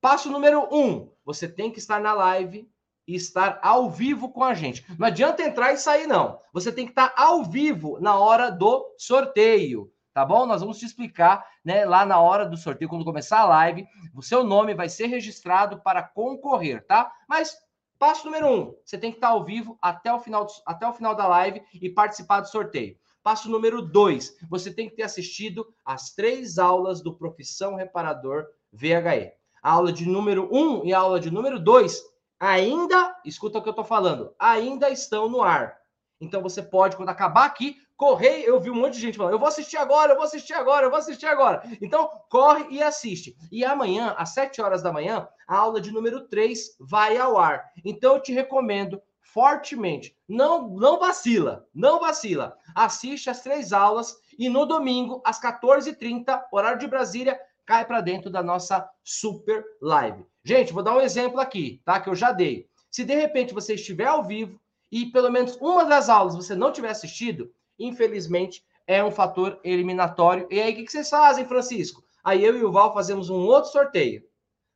Passo número um: você tem que estar na live e estar ao vivo com a gente. Não adianta entrar e sair, não. Você tem que estar ao vivo na hora do sorteio tá bom? Nós vamos te explicar, né, lá na hora do sorteio, quando começar a live, o seu nome vai ser registrado para concorrer, tá? Mas passo número um, você tem que estar ao vivo até o final, até o final da live e participar do sorteio. Passo número dois, você tem que ter assistido as três aulas do Profissão Reparador VHE. A aula de número um e a aula de número dois ainda, escuta o que eu estou falando, ainda estão no ar. Então você pode, quando acabar aqui, correr, eu vi um monte de gente falando, eu vou assistir agora, eu vou assistir agora, eu vou assistir agora. Então, corre e assiste. E amanhã, às 7 horas da manhã, a aula de número 3 vai ao ar. Então, eu te recomendo fortemente, não, não vacila, não vacila. Assiste as três aulas e no domingo, às 14h30, horário de Brasília, cai para dentro da nossa super live. Gente, vou dar um exemplo aqui, tá? Que eu já dei. Se de repente você estiver ao vivo e pelo menos uma das aulas você não tiver assistido, infelizmente, é um fator eliminatório. E aí, o que vocês fazem, Francisco? Aí eu e o Val fazemos um outro sorteio,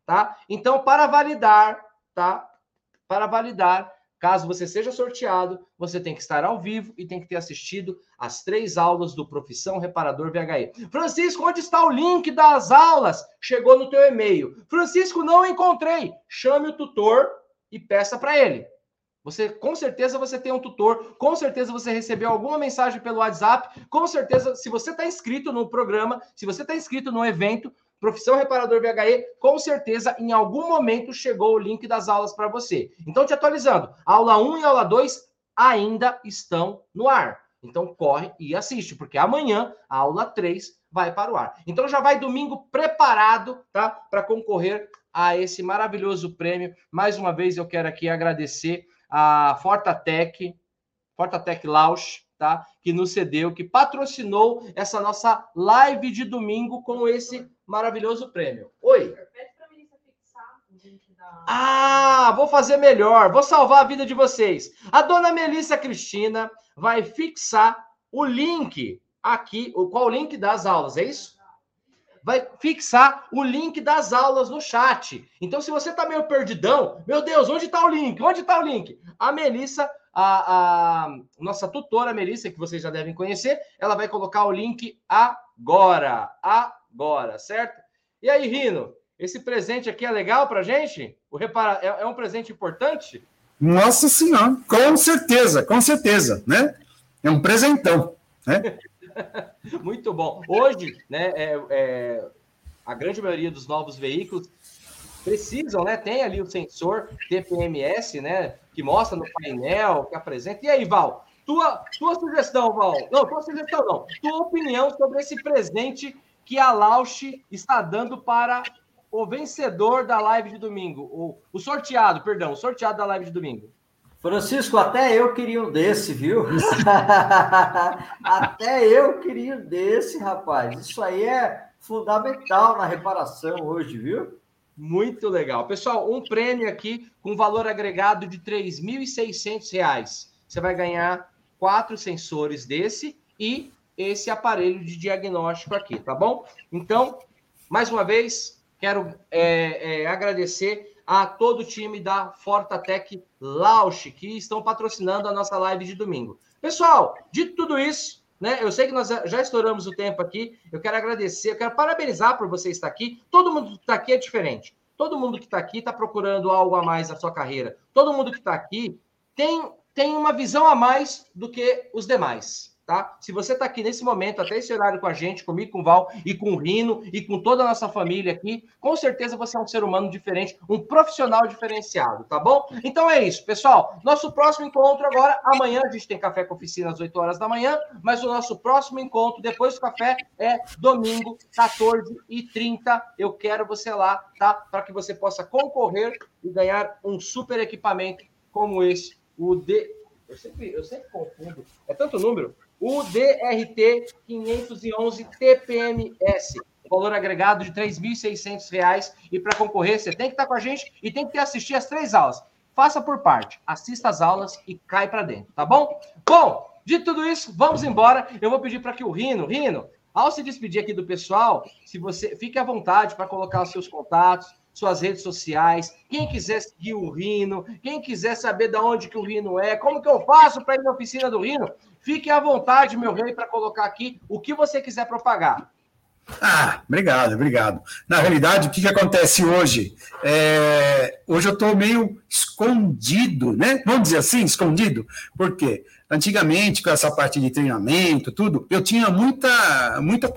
tá? Então, para validar, tá? Para validar, caso você seja sorteado, você tem que estar ao vivo e tem que ter assistido as três aulas do Profissão Reparador VHE. Francisco, onde está o link das aulas? Chegou no teu e-mail. Francisco, não encontrei. Chame o tutor e peça para ele. Você com certeza você tem um tutor, com certeza você recebeu alguma mensagem pelo WhatsApp, com certeza se você está inscrito no programa, se você está inscrito no evento Profissão Reparador VHE, com certeza em algum momento chegou o link das aulas para você. Então te atualizando, aula 1 e aula 2 ainda estão no ar. Então corre e assiste, porque amanhã a aula 3 vai para o ar. Então já vai domingo preparado, tá? Para concorrer a esse maravilhoso prêmio. Mais uma vez eu quero aqui agradecer a Fortatec, Fortatec Lausch, tá? Que nos cedeu, que patrocinou essa nossa live de domingo com esse maravilhoso prêmio. Oi. Ah, vou fazer melhor, vou salvar a vida de vocês. A dona Melissa Cristina vai fixar o link aqui, qual o link das aulas, é isso? vai fixar o link das aulas no chat. Então, se você está meio perdidão, meu Deus, onde está o link? Onde está o link? A Melissa, a, a, nossa tutora Melissa, que vocês já devem conhecer, ela vai colocar o link agora. Agora, certo? E aí, Rino, esse presente aqui é legal para gente? O repara... é, é um presente importante? Nossa Senhora, com certeza, com certeza, né? É um presentão, né? Muito bom. Hoje, né, é, é, a grande maioria dos novos veículos precisam, né? Tem ali o sensor TPMS, né? Que mostra no painel, que apresenta. E aí, Val? Tua, tua sugestão, Val? Não, tua sugestão não. Tua opinião sobre esse presente que a Lausch está dando para o vencedor da live de domingo? O, o sorteado, perdão, o sorteado da live de domingo. Francisco, até eu queria um desse, viu? até eu queria um desse, rapaz. Isso aí é fundamental na reparação hoje, viu? Muito legal. Pessoal, um prêmio aqui com valor agregado de R$ 3.600. Você vai ganhar quatro sensores desse e esse aparelho de diagnóstico aqui, tá bom? Então, mais uma vez, quero é, é, agradecer a todo o time da Fortatec Lausch, que estão patrocinando a nossa live de domingo. Pessoal, dito tudo isso, né? Eu sei que nós já estouramos o tempo aqui. Eu quero agradecer, eu quero parabenizar por você estar aqui. Todo mundo que está aqui é diferente. Todo mundo que está aqui está procurando algo a mais na sua carreira. Todo mundo que está aqui tem, tem uma visão a mais do que os demais tá? Se você está aqui nesse momento, até esse horário com a gente, comigo, com o Val e com o Rino e com toda a nossa família aqui, com certeza você é um ser humano diferente, um profissional diferenciado, tá bom? Então é isso, pessoal. Nosso próximo encontro agora, amanhã a gente tem café com oficina às 8 horas da manhã, mas o nosso próximo encontro depois do café é domingo, 14h30. Eu quero você lá, tá? Para que você possa concorrer e ganhar um super equipamento como esse, o D. Eu sempre, eu sempre confundo. É tanto número o DRT 511 TPMS. Valor agregado de R$ 3.600. E para concorrer, você tem que estar com a gente e tem que ter assistir as três aulas. Faça por parte, assista as aulas e cai para dentro, tá bom? Bom, de tudo isso, vamos embora. Eu vou pedir para que o Rino, Rino, ao se despedir aqui do pessoal, se você fique à vontade para colocar os seus contatos, suas redes sociais. Quem quiser seguir o Rino, quem quiser saber de onde que o Rino é, como que eu faço para ir na oficina do Rino, fique à vontade, meu rei, para colocar aqui o que você quiser propagar. Ah, obrigado, obrigado. Na realidade, o que, que acontece hoje? É, hoje eu estou meio escondido, né? Vamos dizer assim, escondido. Por quê? Antigamente, com essa parte de treinamento, tudo, eu tinha muita, muita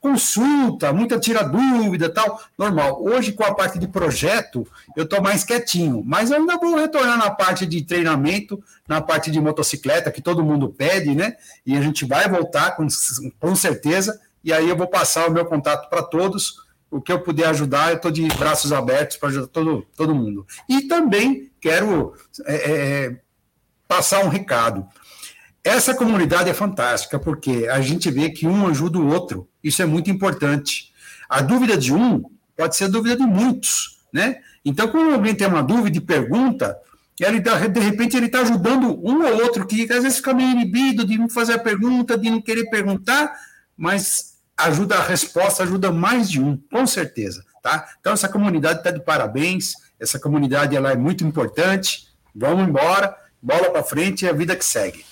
consulta, muita tira dúvida tal, normal. Hoje, com a parte de projeto, eu estou mais quietinho, mas ainda vou retornar na parte de treinamento, na parte de motocicleta, que todo mundo pede, né? E a gente vai voltar com, com certeza, e aí eu vou passar o meu contato para todos. O que eu puder ajudar, eu estou de braços abertos para ajudar todo, todo mundo. E também quero é, é, passar um recado. Essa comunidade é fantástica, porque a gente vê que um ajuda o outro. Isso é muito importante. A dúvida de um pode ser a dúvida de muitos, né? Então, quando alguém tem uma dúvida e pergunta, ele, de repente ele está ajudando um ou outro que às vezes fica meio inibido de não fazer a pergunta, de não querer perguntar, mas ajuda a resposta, ajuda mais de um, com certeza, tá? Então, essa comunidade está de parabéns, essa comunidade ela é muito importante. Vamos embora, bola para frente e a vida que segue.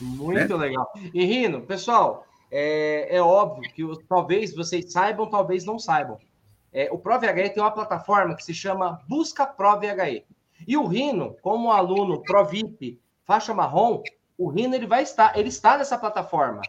Muito né? legal. E Rino, pessoal, é, é óbvio que talvez vocês saibam, talvez não saibam. É, o ProVHE tem uma plataforma que se chama Busca ProVHE. E o Rino, como aluno ProVIP, faixa marrom, o Rino ele vai estar, ele está nessa plataforma.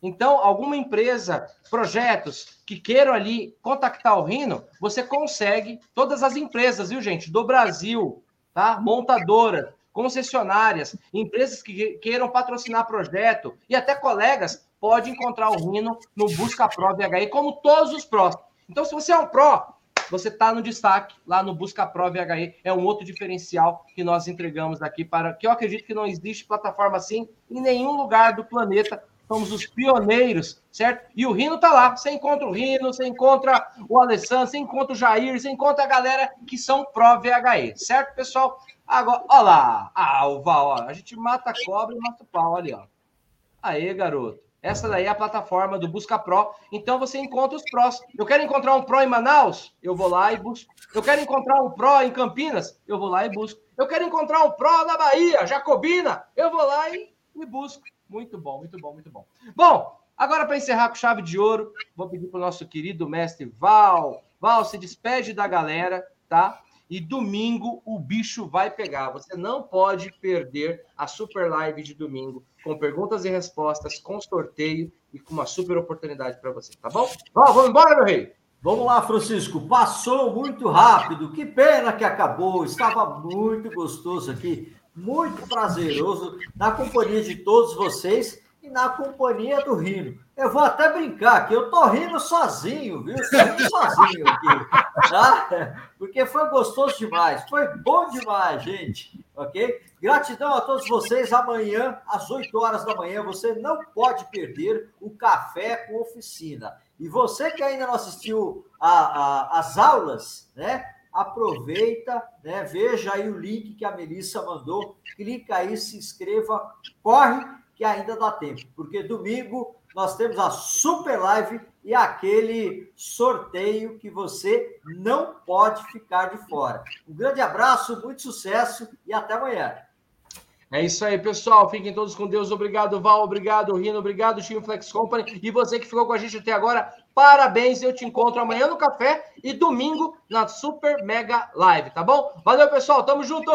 Então, alguma empresa, projetos que queiram ali contactar o Rino, você consegue, todas as empresas, viu, gente, do Brasil, tá? Montadoras, concessionárias, empresas que queiram patrocinar projeto e até colegas pode encontrar o Rino no Busca Pro VHI, como todos os prós. Então, se você é um pró, você está no destaque lá no Busca Pro VHI. É um outro diferencial que nós entregamos aqui para que eu acredito que não existe plataforma assim em nenhum lugar do planeta. Somos os pioneiros, certo? E o Rino tá lá. Você encontra o Rino, você encontra o Alessandro, você encontra o Jair, você encontra a galera que são Pro VHE, certo, pessoal? Agora, olha lá. O Val, ó. A gente mata a cobra e mata o pau ali, ó. Aê, garoto. Essa daí é a plataforma do Busca Pro. Então você encontra os prós. Eu quero encontrar um Pro em Manaus? Eu vou lá e busco. Eu quero encontrar um Pro em Campinas? Eu vou lá e busco. Eu quero encontrar um Pro na Bahia, Jacobina? Eu vou lá e, e busco. Muito bom, muito bom, muito bom. Bom, agora para encerrar com chave de ouro, vou pedir para o nosso querido mestre Val. Val, se despede da galera, tá? E domingo o bicho vai pegar. Você não pode perder a super live de domingo com perguntas e respostas, com sorteio e com uma super oportunidade para você, tá bom? Ó, vamos embora, meu rei. Vamos lá, Francisco. Passou muito rápido. Que pena que acabou. Estava muito gostoso aqui, muito prazeroso na companhia de todos vocês e na companhia do Rino. Eu vou até brincar que eu tô rindo sozinho, viu? Tô rindo sozinho aqui, tá? Porque foi gostoso demais, foi bom demais, gente, ok? Gratidão a todos vocês. Amanhã, às 8 horas da manhã, você não pode perder o café com oficina. E você que ainda não assistiu a, a, as aulas, né? Aproveita, né? Veja aí o link que a Melissa mandou, clica aí, se inscreva, corre que ainda dá tempo, porque domingo nós temos a super live e aquele sorteio que você não pode ficar de fora. Um grande abraço, muito sucesso e até amanhã. É isso aí, pessoal. Fiquem todos com Deus. Obrigado, Val. Obrigado, Rino. Obrigado, Team Flex Company. E você que ficou com a gente até agora, parabéns. Eu te encontro amanhã no café e domingo na Super Mega Live, tá bom? Valeu, pessoal. Tamo junto!